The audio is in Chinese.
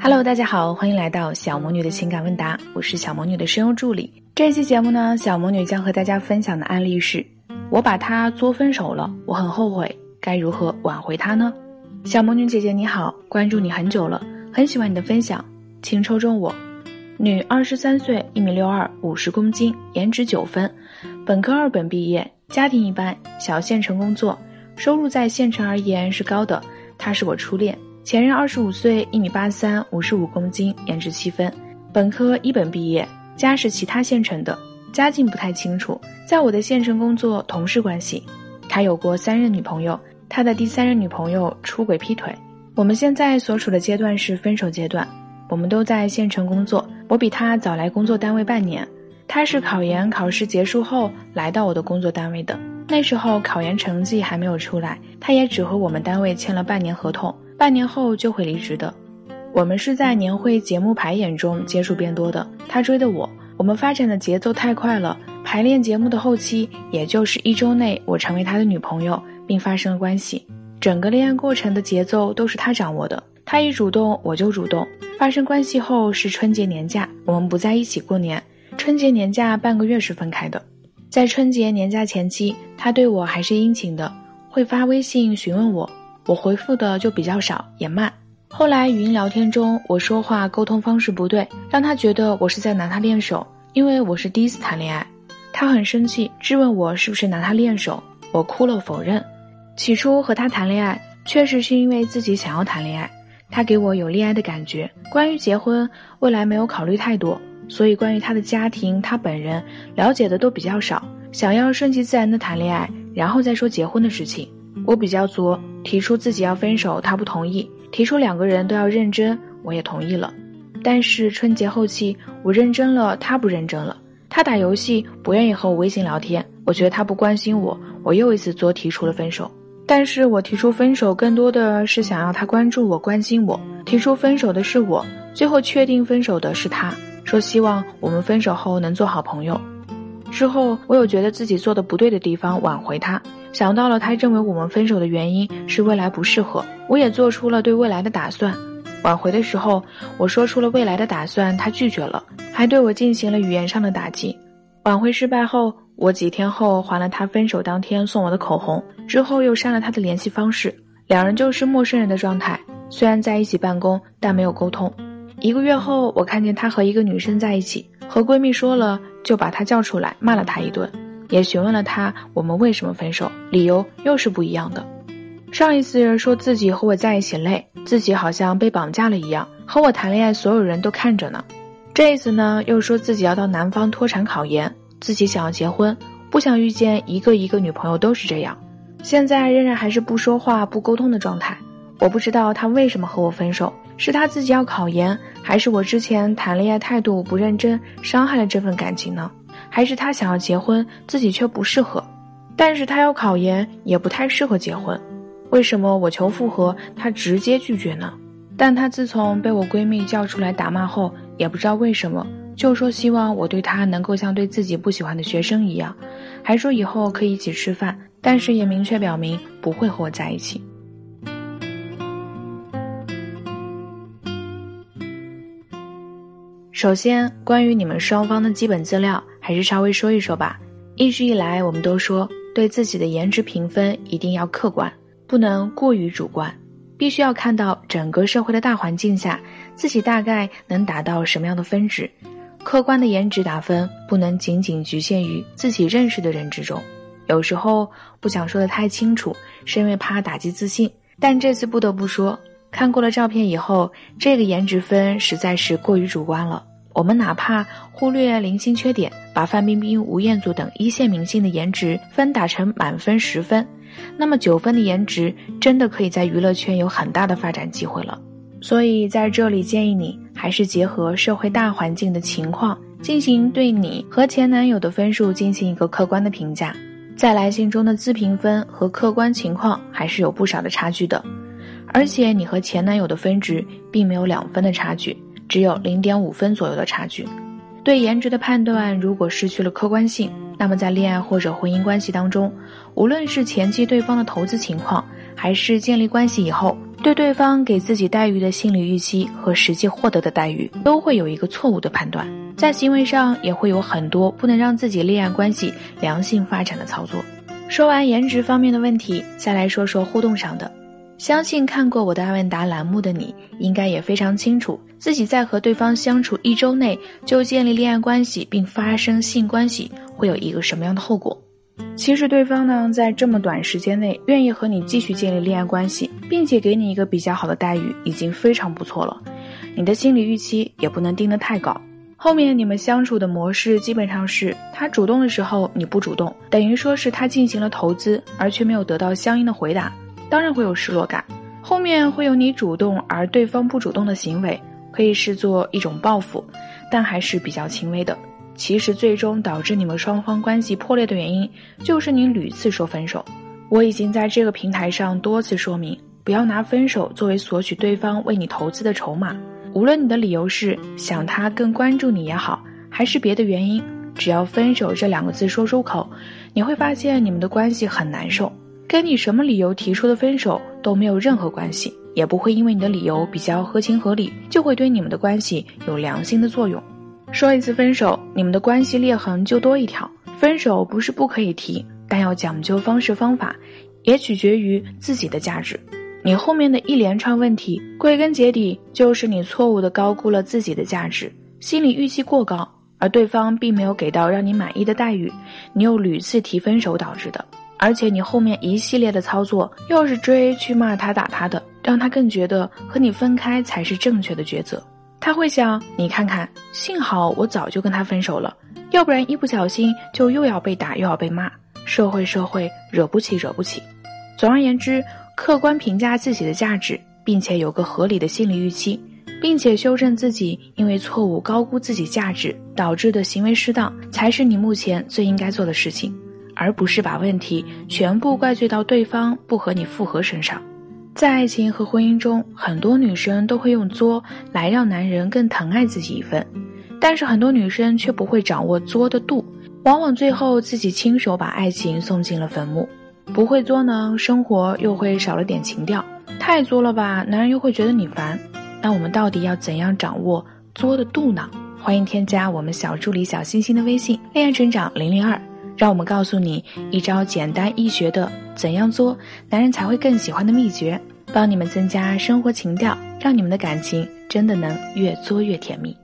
Hello，大家好，欢迎来到小魔女的情感问答，我是小魔女的声优助理。这期节目呢，小魔女将和大家分享的案例是：我把他作分手了，我很后悔，该如何挽回他呢？小魔女姐姐你好，关注你很久了，很喜欢你的分享，请抽中我。女，二十三岁，一米六二，五十公斤，颜值九分，本科二本毕业，家庭一般，小县城工作，收入在县城而言是高的。他是我初恋。前任二十五岁，一米八三，五十五公斤，颜值七分，本科一本毕业，家是其他县城的，家境不太清楚。在我的县城工作，同事关系。他有过三任女朋友，他的第三任女朋友出轨劈腿。我们现在所处的阶段是分手阶段。我们都在县城工作，我比他早来工作单位半年。他是考研考试结束后来到我的工作单位的，那时候考研成绩还没有出来，他也只和我们单位签了半年合同。半年后就会离职的。我们是在年会节目排演中接触变多的。他追的我，我们发展的节奏太快了。排练节目的后期，也就是一周内，我成为他的女朋友，并发生了关系。整个恋爱过程的节奏都是他掌握的。他一主动，我就主动。发生关系后是春节年假，我们不在一起过年。春节年假半个月是分开的。在春节年假前期，他对我还是殷勤的，会发微信询问我。我回复的就比较少，也慢。后来语音聊天中，我说话沟通方式不对，让他觉得我是在拿他练手。因为我是第一次谈恋爱，他很生气，质问我是不是拿他练手。我哭了，否认。起初和他谈恋爱，确实是因为自己想要谈恋爱，他给我有恋爱的感觉。关于结婚，未来没有考虑太多，所以关于他的家庭，他本人了解的都比较少。想要顺其自然的谈恋爱，然后再说结婚的事情。我比较作，提出自己要分手，他不同意；提出两个人都要认真，我也同意了。但是春节后期，我认真了，他不认真了。他打游戏不愿意和我微信聊天，我觉得他不关心我，我又一次作提出了分手。但是我提出分手更多的是想要他关注我、关心我。提出分手的是我，最后确定分手的是他，说希望我们分手后能做好朋友。之后我有觉得自己做的不对的地方，挽回他。想到了他认为我们分手的原因是未来不适合，我也做出了对未来的打算。挽回的时候，我说出了未来的打算，他拒绝了，还对我进行了语言上的打击。挽回失败后，我几天后还了他分手当天送我的口红，之后又删了他的联系方式，两人就是陌生人的状态。虽然在一起办公，但没有沟通。一个月后，我看见他和一个女生在一起，和闺蜜说了，就把他叫出来骂了他一顿。也询问了他我们为什么分手，理由又是不一样的。上一次说自己和我在一起累，自己好像被绑架了一样，和我谈恋爱所有人都看着呢。这一次呢，又说自己要到南方脱产考研，自己想要结婚，不想遇见一个一个女朋友都是这样。现在仍然还是不说话不沟通的状态。我不知道他为什么和我分手，是他自己要考研，还是我之前谈恋爱态度不认真，伤害了这份感情呢？还是他想要结婚，自己却不适合，但是他要考研，也不太适合结婚。为什么我求复合，他直接拒绝呢？但他自从被我闺蜜叫出来打骂后，也不知道为什么，就说希望我对他能够像对自己不喜欢的学生一样，还说以后可以一起吃饭，但是也明确表明不会和我在一起。首先，关于你们双方的基本资料。还是稍微说一说吧。一直以来，我们都说对自己的颜值评分一定要客观，不能过于主观，必须要看到整个社会的大环境下，自己大概能达到什么样的分值。客观的颜值打分不能仅仅局限于自己认识的人之中。有时候不想说的太清楚，是因为怕打击自信。但这次不得不说，看过了照片以后，这个颜值分实在是过于主观了。我们哪怕忽略零星缺点，把范冰冰、吴彦祖等一线明星的颜值分打成满分十分，那么九分的颜值真的可以在娱乐圈有很大的发展机会了。所以在这里建议你，还是结合社会大环境的情况，进行对你和前男友的分数进行一个客观的评价。在来信中的自评分和客观情况还是有不少的差距的，而且你和前男友的分值并没有两分的差距。只有零点五分左右的差距，对颜值的判断如果失去了客观性，那么在恋爱或者婚姻关系当中，无论是前期对方的投资情况，还是建立关系以后对对方给自己待遇的心理预期和实际获得的待遇都会有一个错误的判断，在行为上也会有很多不能让自己恋爱关系良性发展的操作。说完颜值方面的问题，再来说说互动上的。相信看过我的爱问答栏目的你，应该也非常清楚，自己在和对方相处一周内就建立恋爱关系并发生性关系，会有一个什么样的后果？其实对方呢，在这么短时间内愿意和你继续建立恋爱关系，并且给你一个比较好的待遇，已经非常不错了。你的心理预期也不能定得太高。后面你们相处的模式基本上是他主动的时候你不主动，等于说是他进行了投资，而却没有得到相应的回答。当然会有失落感，后面会有你主动而对方不主动的行为，可以视作一种报复，但还是比较轻微的。其实最终导致你们双方关系破裂的原因，就是你屡次说分手。我已经在这个平台上多次说明，不要拿分手作为索取对方为你投资的筹码。无论你的理由是想他更关注你也好，还是别的原因，只要分手这两个字说出口，你会发现你们的关系很难受。跟你什么理由提出的分手都没有任何关系，也不会因为你的理由比较合情合理，就会对你们的关系有良性的作用。说一次分手，你们的关系裂痕就多一条。分手不是不可以提，但要讲究方式方法，也取决于自己的价值。你后面的一连串问题，归根结底就是你错误的高估了自己的价值，心理预期过高，而对方并没有给到让你满意的待遇，你又屡次提分手导致的。而且你后面一系列的操作，又是追去骂他打他的，让他更觉得和你分开才是正确的抉择。他会想，你看看，幸好我早就跟他分手了，要不然一不小心就又要被打又要被骂。社会社会，惹不起惹不起。总而言之，客观评价自己的价值，并且有个合理的心理预期，并且修正自己因为错误高估自己价值导致的行为失当，才是你目前最应该做的事情。而不是把问题全部怪罪到对方不和你复合身上，在爱情和婚姻中，很多女生都会用作来让男人更疼爱自己一份，但是很多女生却不会掌握作的度，往往最后自己亲手把爱情送进了坟墓。不会作呢，生活又会少了点情调；太作了吧，男人又会觉得你烦。那我们到底要怎样掌握作的度呢？欢迎添加我们小助理小星星的微信“恋爱成长零零二”。让我们告诉你一招简单易学的怎样做男人才会更喜欢的秘诀，帮你们增加生活情调，让你们的感情真的能越做越甜蜜。